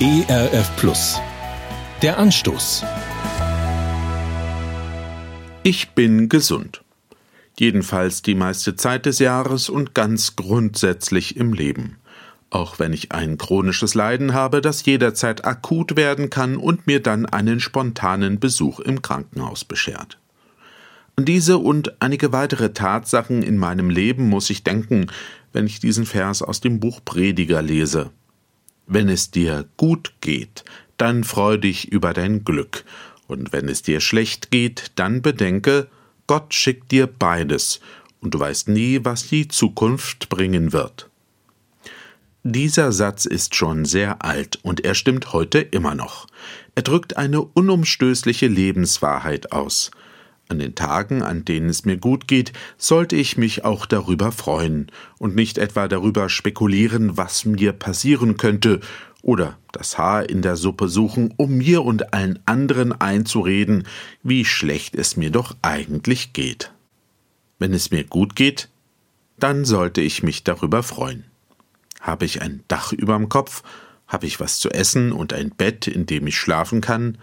ERF Plus. Der Anstoß. Ich bin gesund. Jedenfalls die meiste Zeit des Jahres und ganz grundsätzlich im Leben. Auch wenn ich ein chronisches Leiden habe, das jederzeit akut werden kann und mir dann einen spontanen Besuch im Krankenhaus beschert. An diese und einige weitere Tatsachen in meinem Leben muss ich denken, wenn ich diesen Vers aus dem Buch Prediger lese. Wenn es dir gut geht, dann freu dich über dein Glück, und wenn es dir schlecht geht, dann bedenke, Gott schickt dir beides, und du weißt nie, was die Zukunft bringen wird. Dieser Satz ist schon sehr alt und er stimmt heute immer noch. Er drückt eine unumstößliche Lebenswahrheit aus. An den Tagen, an denen es mir gut geht, sollte ich mich auch darüber freuen und nicht etwa darüber spekulieren, was mir passieren könnte, oder das Haar in der Suppe suchen, um mir und allen anderen einzureden, wie schlecht es mir doch eigentlich geht. Wenn es mir gut geht, dann sollte ich mich darüber freuen. Habe ich ein Dach überm Kopf? Habe ich was zu essen und ein Bett, in dem ich schlafen kann?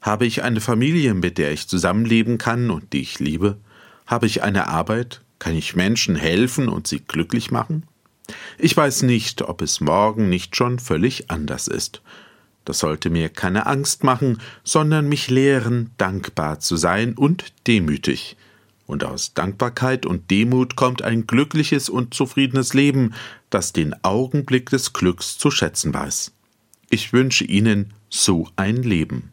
Habe ich eine Familie, mit der ich zusammenleben kann und die ich liebe? Habe ich eine Arbeit? Kann ich Menschen helfen und sie glücklich machen? Ich weiß nicht, ob es morgen nicht schon völlig anders ist. Das sollte mir keine Angst machen, sondern mich lehren, dankbar zu sein und demütig und aus Dankbarkeit und Demut kommt ein glückliches und zufriedenes Leben, das den Augenblick des Glücks zu schätzen weiß. Ich wünsche Ihnen so ein Leben.